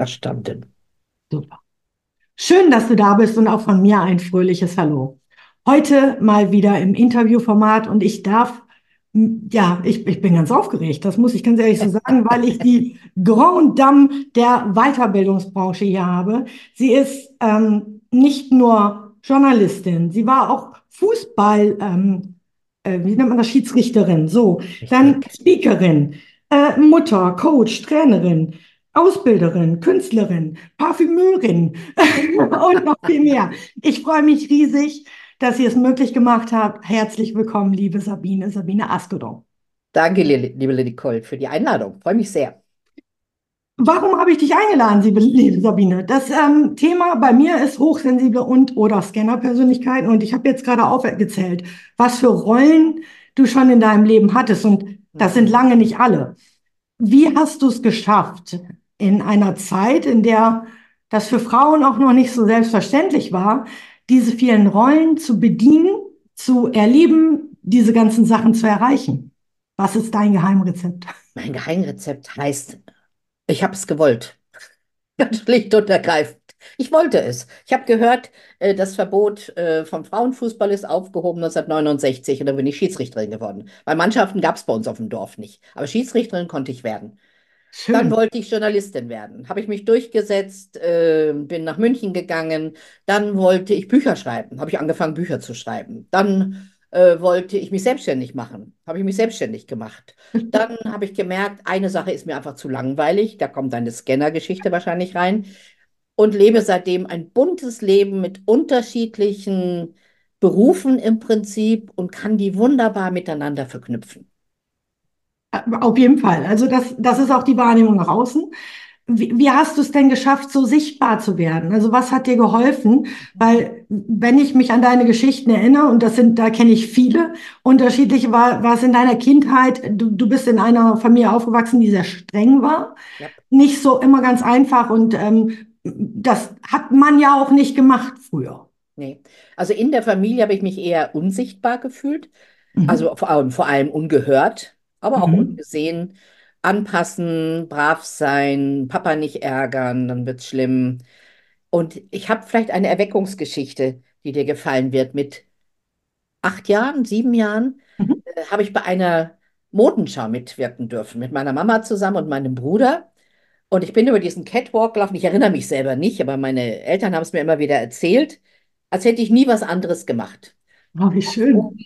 Verstanden. Super. Schön, dass du da bist und auch von mir ein fröhliches Hallo. Heute mal wieder im Interviewformat und ich darf, ja, ich, ich bin ganz aufgeregt, das muss ich ganz ehrlich so sagen, weil ich die Grand Dame der Weiterbildungsbranche hier habe. Sie ist ähm, nicht nur Journalistin, sie war auch Fußball, ähm, äh, wie nennt man das, Schiedsrichterin, so, dann Speakerin, äh, Mutter, Coach, Trainerin. Ausbilderin, Künstlerin, Parfümeurin und noch viel mehr. Ich freue mich riesig, dass ihr es möglich gemacht habt. Herzlich willkommen, liebe Sabine, Sabine Askodon. Danke, liebe Nicole, für die Einladung. Freue mich sehr. Warum habe ich dich eingeladen, liebe Sabine? Das ähm, Thema bei mir ist hochsensible und oder Scanner-Persönlichkeiten und ich habe jetzt gerade aufgezählt, was für Rollen du schon in deinem Leben hattest und das sind lange nicht alle. Wie hast du es geschafft, in einer Zeit, in der das für Frauen auch noch nicht so selbstverständlich war, diese vielen Rollen zu bedienen, zu erleben, diese ganzen Sachen zu erreichen. Was ist dein Geheimrezept? Mein Geheimrezept heißt, ich habe es gewollt. Ganz schlicht und ergreifend. Ich wollte es. Ich habe gehört, äh, das Verbot äh, vom Frauenfußball ist aufgehoben 1969 und dann bin ich Schiedsrichterin geworden. Weil Mannschaften gab es bei uns auf dem Dorf nicht. Aber Schiedsrichterin konnte ich werden. Schön. Dann wollte ich Journalistin werden. Habe ich mich durchgesetzt, äh, bin nach München gegangen. Dann wollte ich Bücher schreiben. Habe ich angefangen, Bücher zu schreiben. Dann äh, wollte ich mich selbstständig machen. Habe ich mich selbstständig gemacht. Dann habe ich gemerkt, eine Sache ist mir einfach zu langweilig. Da kommt eine Scanner-Geschichte wahrscheinlich rein. Und lebe seitdem ein buntes Leben mit unterschiedlichen Berufen im Prinzip und kann die wunderbar miteinander verknüpfen. Auf jeden Fall. Also das, das ist auch die Wahrnehmung nach außen. Wie, wie hast du es denn geschafft, so sichtbar zu werden? Also was hat dir geholfen? Weil wenn ich mich an deine Geschichten erinnere, und das sind, da kenne ich viele unterschiedliche, war, war es in deiner Kindheit, du, du bist in einer Familie aufgewachsen, die sehr streng war, ja. nicht so immer ganz einfach und ähm, das hat man ja auch nicht gemacht früher. Nee. Also in der Familie habe ich mich eher unsichtbar gefühlt, mhm. also vor allem, vor allem ungehört aber auch mhm. ungesehen. Anpassen, brav sein, Papa nicht ärgern, dann wird's schlimm. Und ich habe vielleicht eine Erweckungsgeschichte, die dir gefallen wird. Mit acht Jahren, sieben Jahren mhm. äh, habe ich bei einer Modenschau mitwirken dürfen, mit meiner Mama zusammen und meinem Bruder. Und ich bin über diesen Catwalk gelaufen. Ich erinnere mich selber nicht, aber meine Eltern haben es mir immer wieder erzählt, als hätte ich nie was anderes gemacht. Oh, wie schön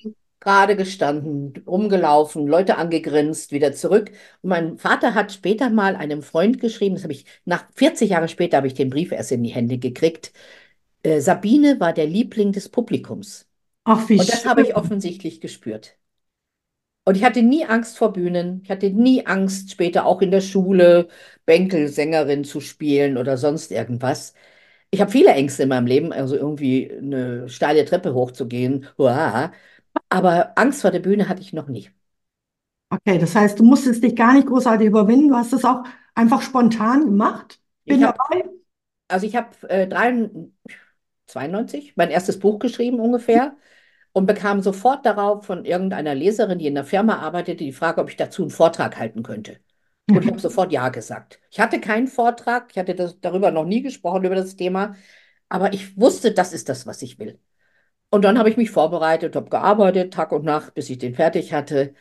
gerade gestanden, rumgelaufen, Leute angegrinst, wieder zurück. Und mein Vater hat später mal einem Freund geschrieben, das habe ich, nach 40 Jahren später habe ich den Brief erst in die Hände gekriegt. Äh, Sabine war der Liebling des Publikums. Ach, wie Und das schön. habe ich offensichtlich gespürt. Und ich hatte nie Angst vor Bühnen. Ich hatte nie Angst, später auch in der Schule Bänkelsängerin zu spielen oder sonst irgendwas. Ich habe viele Ängste in meinem Leben, also irgendwie eine steile Treppe hochzugehen. Uah. Aber Angst vor der Bühne hatte ich noch nie. Okay, das heißt, du musstest dich gar nicht großartig überwinden. Du hast es auch einfach spontan gemacht. Bin ich hab, dabei. Also ich habe äh, 92 mein erstes Buch geschrieben ungefähr und bekam sofort darauf von irgendeiner Leserin, die in der Firma arbeitete, die Frage, ob ich dazu einen Vortrag halten könnte. Und ich habe sofort Ja gesagt. Ich hatte keinen Vortrag, ich hatte das, darüber noch nie gesprochen, über das Thema, aber ich wusste, das ist das, was ich will. Und dann habe ich mich vorbereitet, habe gearbeitet, Tag und Nacht, bis ich den fertig hatte.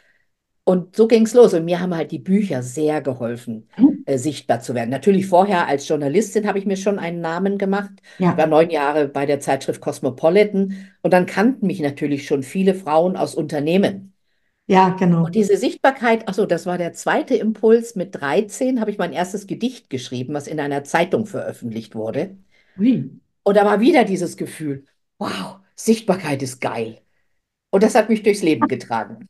Und so ging es los. Und mir haben halt die Bücher sehr geholfen, mhm. äh, sichtbar zu werden. Natürlich vorher als Journalistin habe ich mir schon einen Namen gemacht. Ja. Ich war neun Jahre bei der Zeitschrift Cosmopolitan. Und dann kannten mich natürlich schon viele Frauen aus Unternehmen. Ja, genau. Und diese Sichtbarkeit, achso, das war der zweite Impuls. Mit 13 habe ich mein erstes Gedicht geschrieben, was in einer Zeitung veröffentlicht wurde. Wie? Und da war wieder dieses Gefühl, wow, Sichtbarkeit ist geil. Und das hat mich durchs Leben getragen.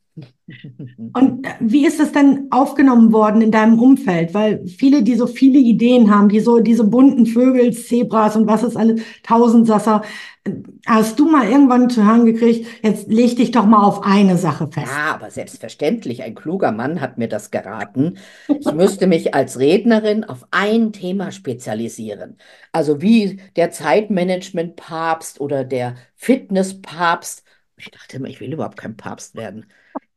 Und äh, wie ist es denn aufgenommen worden in deinem Umfeld? Weil viele, die so viele Ideen haben, die so diese bunten Vögel, Zebras und was ist alles, Tausendsasser, äh, hast du mal irgendwann zu hören gekriegt, jetzt leg dich doch mal auf eine Sache fest. Ja, aber selbstverständlich, ein kluger Mann hat mir das geraten. Ich müsste mich als Rednerin auf ein Thema spezialisieren. Also wie der Zeitmanagement-Papst oder der Fitness-Papst. Ich dachte immer, ich will überhaupt kein Papst werden.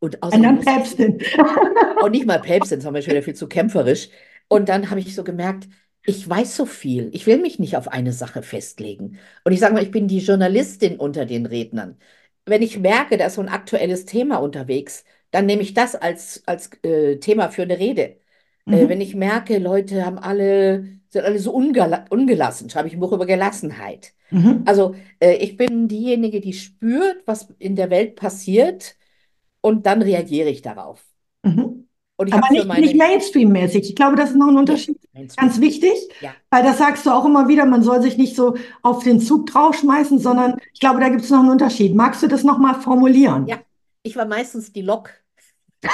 Und Und außerdem dann Päpstin. auch nicht mal Päpstin, das war mir schon wieder viel zu kämpferisch. Und dann habe ich so gemerkt, ich weiß so viel. Ich will mich nicht auf eine Sache festlegen. Und ich sage mal, ich bin die Journalistin unter den Rednern. Wenn ich merke, da ist so ein aktuelles Thema unterwegs, dann nehme ich das als, als äh, Thema für eine Rede. Äh, wenn Mhm. ich merke, Leute haben alle, sind alle so ungela ungelassen, schreibe ich ein Buch über Gelassenheit. Mhm. Also äh, ich bin diejenige, die spürt, was in der Welt passiert und dann reagiere ich darauf. Mhm. Und ich Aber nicht, nicht meine, Mainstream-mäßig. Ich glaube, das ist noch ein Unterschied. Mainstream, Ganz wichtig, ja. weil das sagst du auch immer wieder, man soll sich nicht so auf den Zug draufschmeißen, sondern ich glaube, da gibt es noch einen Unterschied. Magst du das nochmal formulieren? Ja, ich war meistens die Lok.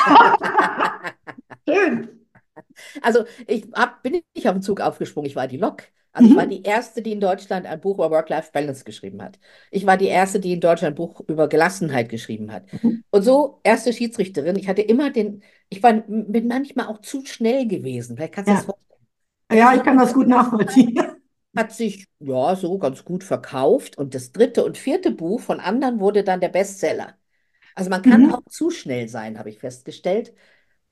Schön. Also ich hab, bin nicht auf den Zug aufgesprungen, ich war die Lok. Also ich war Mhm. die Erste, die in Deutschland ein Buch über Work-Life-Balance geschrieben hat. Ich war die Erste, die in Deutschland ein Buch über Gelassenheit geschrieben hat. Mhm. Und so erste Schiedsrichterin. Ich hatte immer den, ich war, bin manchmal auch zu schnell gewesen. Vielleicht kannst du das Ja, vorstellen. Das ja, ich kann das gut nachvollziehen. hat sich ja so ganz gut verkauft und das dritte und vierte Buch von anderen wurde dann der Bestseller. Also man kann Mhm. auch zu schnell sein, habe ich festgestellt.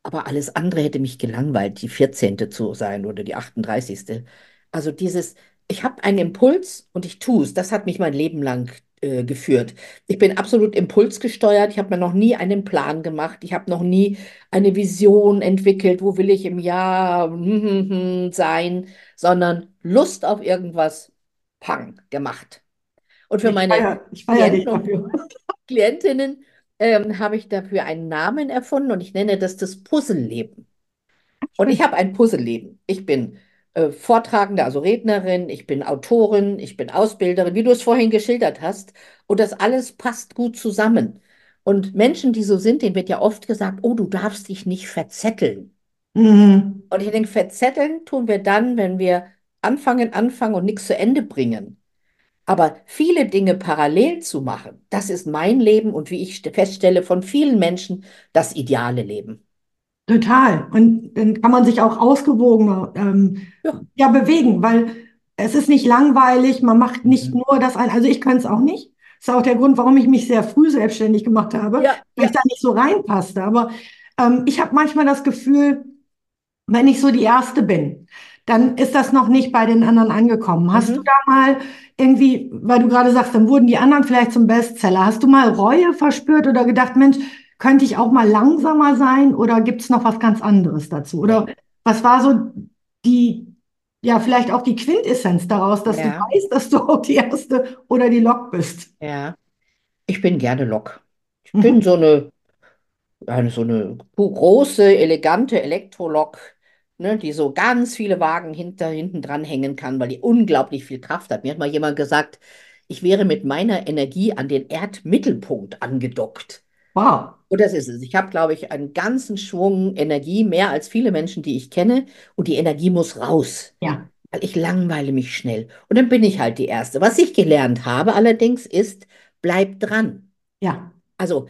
Aber alles andere hätte mich gelangweilt, die 14. zu sein oder die 38. Also dieses, ich habe einen Impuls und ich tue es, das hat mich mein Leben lang äh, geführt. Ich bin absolut impulsgesteuert. Ich habe mir noch nie einen Plan gemacht. Ich habe noch nie eine Vision entwickelt, wo will ich im Jahr hm, hm, hm, sein, sondern Lust auf irgendwas, pang, gemacht. Und für Ich meine feiere dich Klienten und. Klientinnen ähm, habe ich dafür einen Namen erfunden und ich nenne das das Puzzleleben. Und ich habe ein Puzzleleben. Ich bin äh, Vortragende, also Rednerin, ich bin Autorin, ich bin Ausbilderin, wie du es vorhin geschildert hast. Und das alles passt gut zusammen. Und Menschen, die so sind, denen wird ja oft gesagt, oh, du darfst dich nicht verzetteln. Mhm. Und ich denke, verzetteln tun wir dann, wenn wir anfangen, anfangen und nichts zu Ende bringen. Aber viele Dinge parallel zu machen, das ist mein Leben und wie ich st- feststelle, von vielen Menschen das ideale Leben. Total. Und dann kann man sich auch ausgewogener ähm, Ja. ja, bewegen, weil es ist nicht langweilig, man macht nicht Mhm. nur das ein. Also ich kann es auch nicht. Das ist auch der Grund, warum ich mich sehr früh selbstständig gemacht habe, Ja, weil ich da nicht so reinpasste. Aber ähm, ich habe manchmal das Gefühl, wenn ich so die Erste bin, dann ist das noch nicht bei den anderen angekommen. Hast du Mhm. da mal irgendwie, weil du gerade sagst, dann wurden die anderen vielleicht zum Bestseller, hast du mal Reue verspürt oder gedacht, Mensch, könnte ich auch mal langsamer sein oder gibt es noch was ganz anderes dazu? Oder was war so die, ja, vielleicht auch die Quintessenz daraus, dass du Ja, weißt, dass du auch die Erste oder die Lok bist? ja. Ich bin gerne Lok. Ich bin Mhm. so eine, eine, so eine große, elegante Elektrolok, ne, die so ganz viele Wagen hinter, hinten dran hängen kann, weil die unglaublich viel Kraft hat. Mir hat mal jemand gesagt, ich wäre mit meiner Energie an den Erdmittelpunkt angedockt. Wow. Und das ist es. Ich habe, glaube ich, einen ganzen Schwung Energie, mehr als viele Menschen, die ich kenne. Und die Energie muss raus, Ja. weil ich langweile mich schnell. Und dann bin ich halt die Erste. Was ich gelernt habe allerdings ist, bleib dran. Ja. Also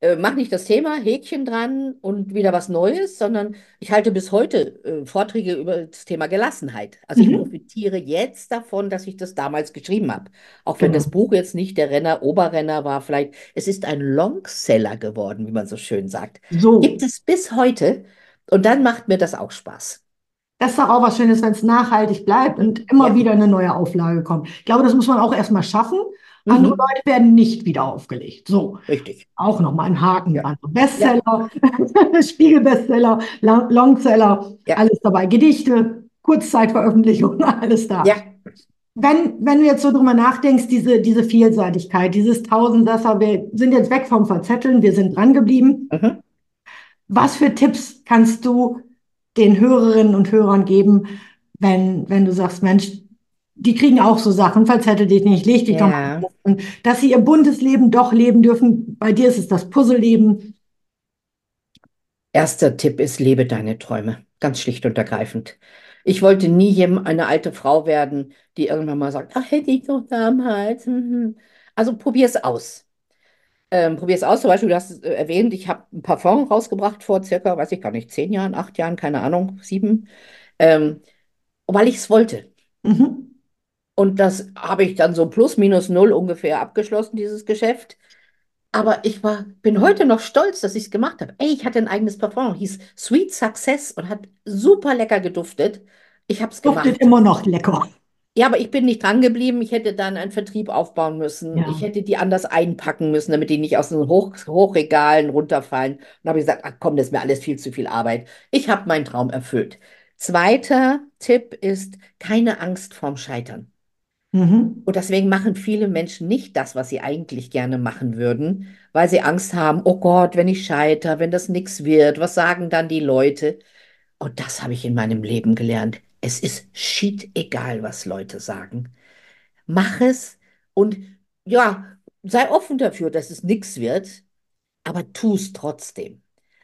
äh, mach nicht das Thema, Häkchen dran und wieder was Neues, sondern ich halte bis heute äh, Vorträge über das Thema Gelassenheit. Also ich Mhm. profitiere jetzt davon, dass ich das damals geschrieben habe. Auch wenn das Genau. Buch jetzt nicht der Renner, Oberrenner war, vielleicht, es ist ein Longseller geworden, wie man so schön sagt. Gibt So. es bis heute und dann macht mir das auch Spaß. Das ist doch auch was Schönes, wenn es nachhaltig bleibt und immer Ja. wieder eine neue Auflage kommt. Ich glaube, das muss man auch erstmal schaffen. Andere Mhm. Leute werden nicht wieder aufgelegt. So, Richtig. auch nochmal ein Haken Ja. Ja. Bestseller, Spiegel-Bestseller, Long- Longseller, Ja. alles dabei. Gedichte, Kurzzeitveröffentlichung, alles da. Ja. Wenn, wenn du jetzt so drüber nachdenkst, diese, diese Vielseitigkeit, dieses Tausendsasser, wir sind jetzt weg vom Verzetteln, wir sind dran geblieben. Mhm. Was für Tipps kannst du den Hörerinnen und Hörern geben, wenn, wenn du sagst, Mensch, die kriegen auch so Sachen, verzettel dich nicht, leg dich doch mal dass sie ihr buntes Leben doch leben dürfen. Bei dir ist es das Puzzleleben. Erster Tipp ist, lebe deine Träume. Ganz schlicht und ergreifend. Ich wollte nie eine alte Frau werden, die irgendwann mal sagt, ach, hätte ich doch damals. mhm." Also probier es aus. Ähm, probier es aus. Zum Beispiel, du hast es äh, erwähnt, ich habe ein Parfum rausgebracht vor circa, weiß ich gar nicht, zehn Jahren, acht Jahren, keine Ahnung, sieben, ähm, weil ich es wollte. Mhm. Und das habe ich dann so plus minus null ungefähr abgeschlossen, dieses Geschäft. Aber ich war, bin heute noch stolz, dass ich es gemacht habe. Ey, ich hatte ein eigenes Parfum, hieß Sweet Success und hat super lecker geduftet. Ich habe es Duftet gemacht. immer noch lecker. Ja, aber ich bin nicht dran geblieben. Ich hätte dann einen Vertrieb aufbauen müssen. Ich Ja. hätte die anders einpacken müssen, damit die nicht aus den Hoch Hochregalen runterfallen. Und habe ich gesagt, ach komm, das ist mir alles viel zu viel Arbeit. Ich habe meinen Traum erfüllt. Zweiter Tipp ist, keine Angst vorm Scheitern. Mhm. Und deswegen machen viele Menschen nicht das, was sie eigentlich gerne machen würden, weil sie Angst haben, oh Gott, wenn ich scheitere, wenn das nichts wird, was sagen dann die Leute? Und das habe ich in meinem Leben gelernt. Es ist shit egal, was Leute sagen. Mach es und ja, sei offen dafür, dass es nichts wird, aber tu es trotzdem.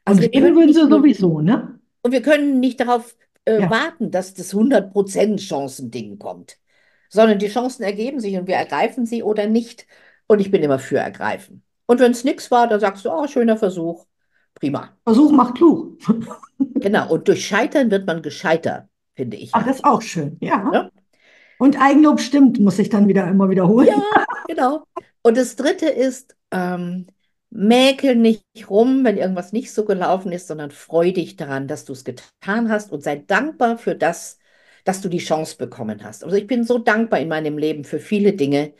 Und Also wir reden können würden nicht sie sowieso, ne? und wir können nicht darauf äh, Ja. warten, dass das 100% Chancending kommt, sondern die Chancen ergeben sich und wir ergreifen sie oder nicht. Und ich bin immer für ergreifen. Und wenn es nichts war, dann sagst du, oh, schöner Versuch, prima. Versuch macht klug. Genau, und durch Scheitern wird man gescheiter, finde ich Ach, ja. das ist auch schön. Ja. Ne? Und Eigenlob stimmt, muss ich dann wieder immer wiederholen. Ja, genau. Und das Dritte ist, ähm, mäkel nicht rum, wenn irgendwas nicht so gelaufen ist, sondern freu dich daran, dass du es getan hast und sei dankbar für das, dass du die Chance bekommen hast. Also ich bin so dankbar in meinem Leben für viele Dinge.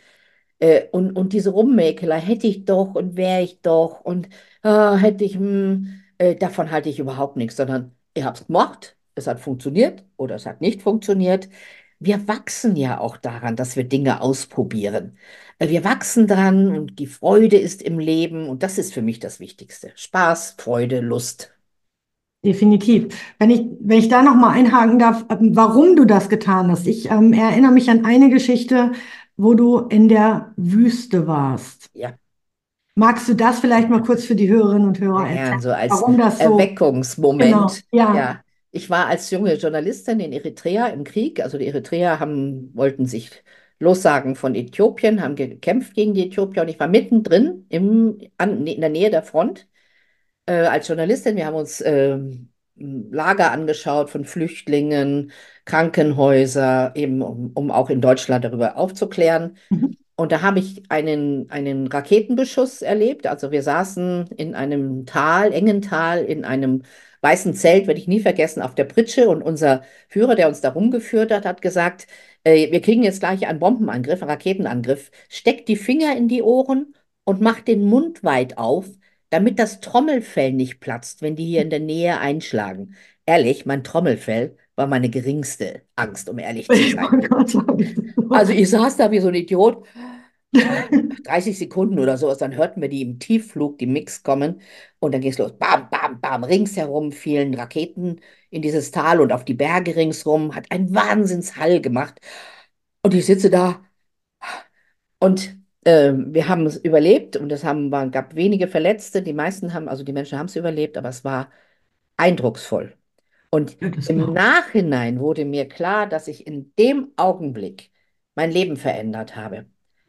Äh, und, und diese Rummäkelei, hätte ich doch und wäre ich doch und ah, hätte ich, hm, äh, davon halte ich überhaupt nichts, sondern ich habe es gemacht, es hat funktioniert oder es hat nicht funktioniert. Wir wachsen ja auch daran, dass wir Dinge ausprobieren. Äh, Wir wachsen dran und die Freude ist im Leben und das ist für mich das Wichtigste. Spaß, Freude, Lust. Definitiv. Wenn ich, wenn ich da nochmal einhaken darf, ähm, warum du das getan hast. Ich ähm, erinnere mich an eine Geschichte, wo du in der Wüste warst. Ja, Magst du das vielleicht mal kurz für die Hörerinnen und Hörer erzählen, so als warum das so, genau, Erweckungsmoment. ja, Ja, ich war als junge Journalistin in Eritrea im Krieg. Also die Eritreer haben, wollten sich lossagen von Äthiopien, haben gekämpft gegen die Äthiopier und ich war mittendrin im, an, in der Nähe der Front äh, als Journalistin. Wir haben uns ähm, Lager angeschaut von Flüchtlingen, Krankenhäuser, eben um, um auch in Deutschland darüber aufzuklären. Mhm. Und da habe ich einen, einen Raketenbeschuss erlebt. Also wir saßen in einem Tal, engen Tal, in einem weißen Zelt, werde ich nie vergessen, auf der Pritsche. Und unser Führer, der uns da rumgeführt hat, hat gesagt, äh, wir kriegen jetzt gleich einen Bombenangriff, einen Raketenangriff. Steckt die Finger in die Ohren und macht den Mund weit auf, damit das Trommelfell nicht platzt, wenn die hier in der Nähe einschlagen. Ehrlich, mein Trommelfell war meine geringste Angst, um ehrlich zu sein. Also ich saß da wie so ein Idiot, 30 Sekunden oder so, dann hörten wir die im Tiefflug, die Mix kommen und dann ging es los. Bam, bam, bam, ringsherum fielen Raketen in dieses Tal und auf die Berge ringsherum, hat einen Wahnsinnshall gemacht. Und ich sitze da und wir haben es überlebt und es haben, waren, gab wenige Verletzte. Die meisten haben, also die Menschen haben es überlebt, aber es war eindrucksvoll. Und Ja, im. Nachhinein wurde mir klar, dass ich in dem Augenblick mein Leben verändert habe.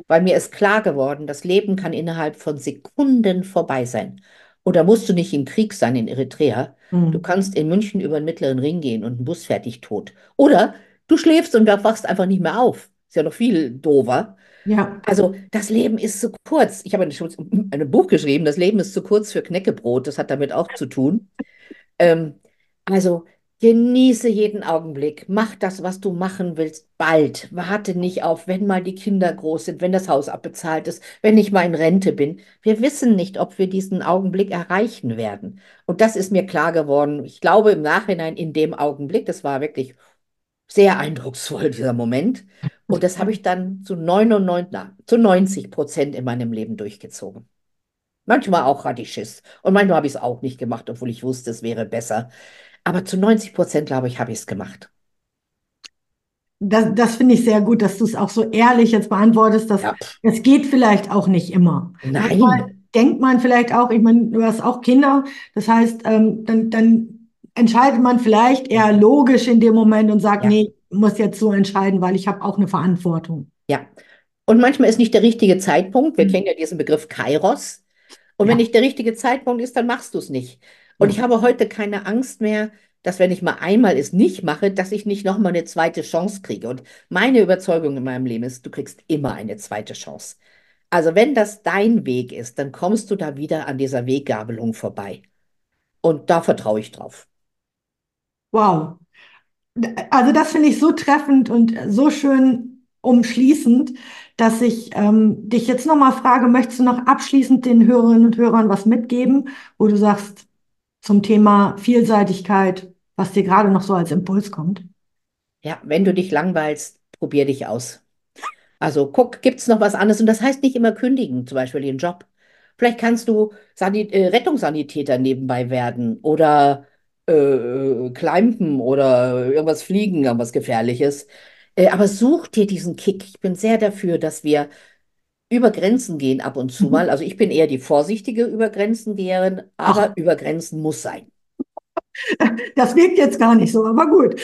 Weil mir ist klar geworden, das Leben kann innerhalb von Sekunden vorbei sein. Und da musst du nicht im Krieg sein in Eritrea. Du Mhm. kannst in München über den Mittleren Ring gehen und ein Bus dich tot. Oder du schläfst und wachst einfach nicht mehr auf. Ist ja noch viel doofer. Ja, Also, das Leben ist zu kurz. Ich habe ein, Buch geschrieben, Das Leben ist zu kurz für Knäckebrot. Das hat damit auch zu tun. Ähm, also genieße jeden Augenblick. Mach das, was du machen willst, bald. Warte nicht auf, wenn mal die Kinder groß sind, wenn das Haus abbezahlt ist, wenn ich mal in Rente bin. Wir wissen nicht, ob wir diesen Augenblick erreichen werden. Und das ist mir klar geworden. Ich glaube im Nachhinein in dem Augenblick, das war wirklich sehr eindrucksvoll, dieser Moment. Und das habe ich dann zu 99, na, zu 90 Prozent in meinem Leben durchgezogen. Manchmal auch hatte ich Schiss. Und manchmal habe ich es auch nicht gemacht, obwohl ich wusste, es wäre besser. Aber zu 90 Prozent, glaube ich, habe ich es gemacht. das, das finde ich sehr gut, dass du es auch so ehrlich jetzt beantwortest, dass Ja, es geht vielleicht auch nicht immer. Manchmal nein. denkt man vielleicht auch, ich meine, du hast auch Kinder, das heißt, ähm, dann, dann entscheidet man vielleicht eher logisch in dem Moment und sagt, Ja. nee, ich muss jetzt so entscheiden, weil ich habe auch eine Verantwortung. Ja. Und manchmal ist nicht der richtige Zeitpunkt. Wir Mhm. kennen ja diesen Begriff Kairos. Und wenn Ja. nicht der richtige Zeitpunkt ist, dann machst du es nicht. Und ich habe heute keine Angst mehr, dass wenn ich mal einmal es nicht mache, dass ich nicht nochmal eine zweite Chance kriege. Und meine Überzeugung in meinem Leben ist, du kriegst immer eine zweite Chance. Also wenn das dein Weg ist, dann kommst du da wieder an dieser Weggabelung vorbei. Und da vertraue ich drauf. Wow. Also das finde ich so treffend und so schön umschließend, dass ich ähm, dich jetzt nochmal frage, möchtest du noch abschließend den Hörerinnen und Hörern was mitgeben, wo du sagst zum Thema Vielseitigkeit, was dir gerade noch so als Impuls kommt? Ja, wenn du dich langweilst, probier dich aus. Also guck, gibt es noch was anderes? Und das heißt nicht immer kündigen, zum Beispiel den Job. Vielleicht kannst du Sanit äh, Rettungssanitäter nebenbei werden oder äh, Climben oder irgendwas fliegen, irgendwas Gefährliches. Äh, aber such dir diesen Kick. Ich bin sehr dafür, dass wir über Grenzen gehen ab und zu Mhm. mal. Also ich bin eher die vorsichtige über Grenzen geherin, aber Ach. über Grenzen muss sein. Das wirkt jetzt gar nicht so, aber gut.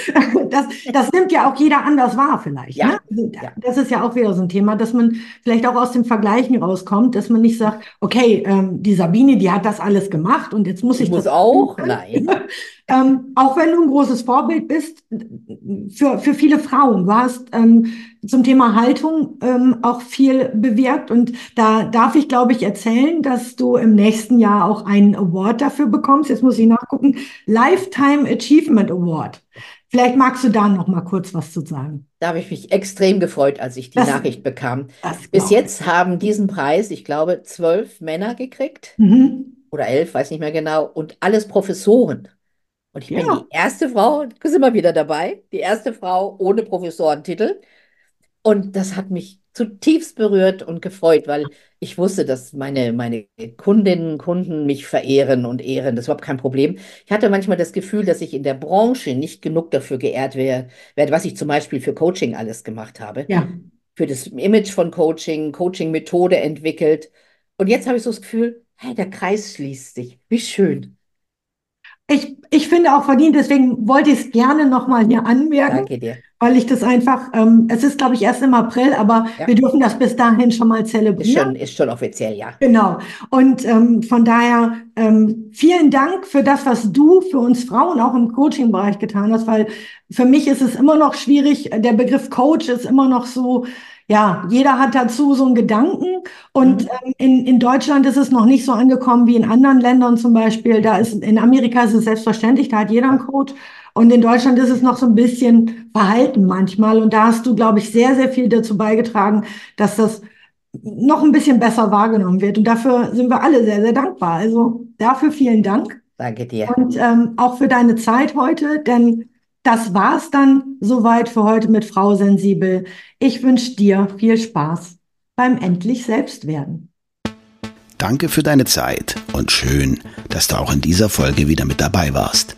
Das, das nimmt ja auch jeder anders wahr vielleicht. Ja, Ne? Also. Das ist ja auch wieder so ein Thema, dass man vielleicht auch aus dem Vergleichen rauskommt, dass man nicht sagt, okay, ähm, die Sabine, die hat das alles gemacht und jetzt muss Ich ich muss das auch? machen. Nein. Ähm, auch wenn du ein großes Vorbild bist für, für viele Frauen. Du hast ähm, zum Thema Haltung ähm, auch viel bewirkt und da darf ich, glaube ich, erzählen, dass du im nächsten Jahr auch einen Award dafür bekommst. Jetzt muss ich nachgucken. Lifetime Achievement Award. Vielleicht magst du da noch mal kurz was zu sagen. Da habe ich mich extrem gefreut, als ich die Das- Nachricht bekam. Bis jetzt haben diesen Preis, ich glaube, zwölf Männer gekriegt. Mhm. oder elf, weiß nicht mehr genau, und alles Professoren. Und ich bin Ja. die erste Frau, du bist immer wieder dabei, die erste Frau ohne Professorentitel. Und das hat mich zutiefst berührt und gefreut, weil ich wusste, dass meine, meine Kundinnen und Kunden mich verehren und ehren. Das ist überhaupt kein Problem. Ich hatte manchmal das Gefühl, dass ich in der Branche nicht genug dafür geehrt werde, was ich zum Beispiel für Coaching alles gemacht habe Ja. für das Image von Coaching, Coaching-Methode entwickelt. Und jetzt habe ich so das Gefühl, hey, der Kreis schließt sich. Wie schön. Ich, ich finde auch verdient, deswegen wollte ich es gerne noch mal hier anmerken. Danke dir. Weil ich das einfach, ähm, es ist, glaube ich, erst im April, aber Ja. wir dürfen das bis dahin schon mal Ist zelebrieren. schon, ist schon offiziell, ja. Genau. Und ähm, von daher ähm, vielen Dank für das, was du für uns Frauen auch im Coaching-Bereich getan hast, weil für mich ist es immer noch schwierig. Der Begriff Coach ist immer noch so, ja, jeder hat dazu so einen Gedanken. Und Mhm. ähm, in, in Deutschland ist es noch nicht so angekommen wie in anderen Ländern zum Beispiel. Da ist, in Amerika ist es selbstverständlich, da hat jeder einen Coach. Und in Deutschland ist es noch so ein bisschen verhalten manchmal. Und da hast du, glaube ich, sehr, sehr viel dazu beigetragen, dass das noch ein bisschen besser wahrgenommen wird. Und dafür sind wir alle sehr, sehr dankbar. Also dafür vielen Dank Danke dir. und ähm, auch für deine Zeit heute, denn das war's dann soweit für heute mit Frau Sensibel. Ich wünsche dir viel Spaß beim endlich Selbstwerden. Danke für deine Zeit und schön, dass du auch in dieser Folge wieder mit dabei warst.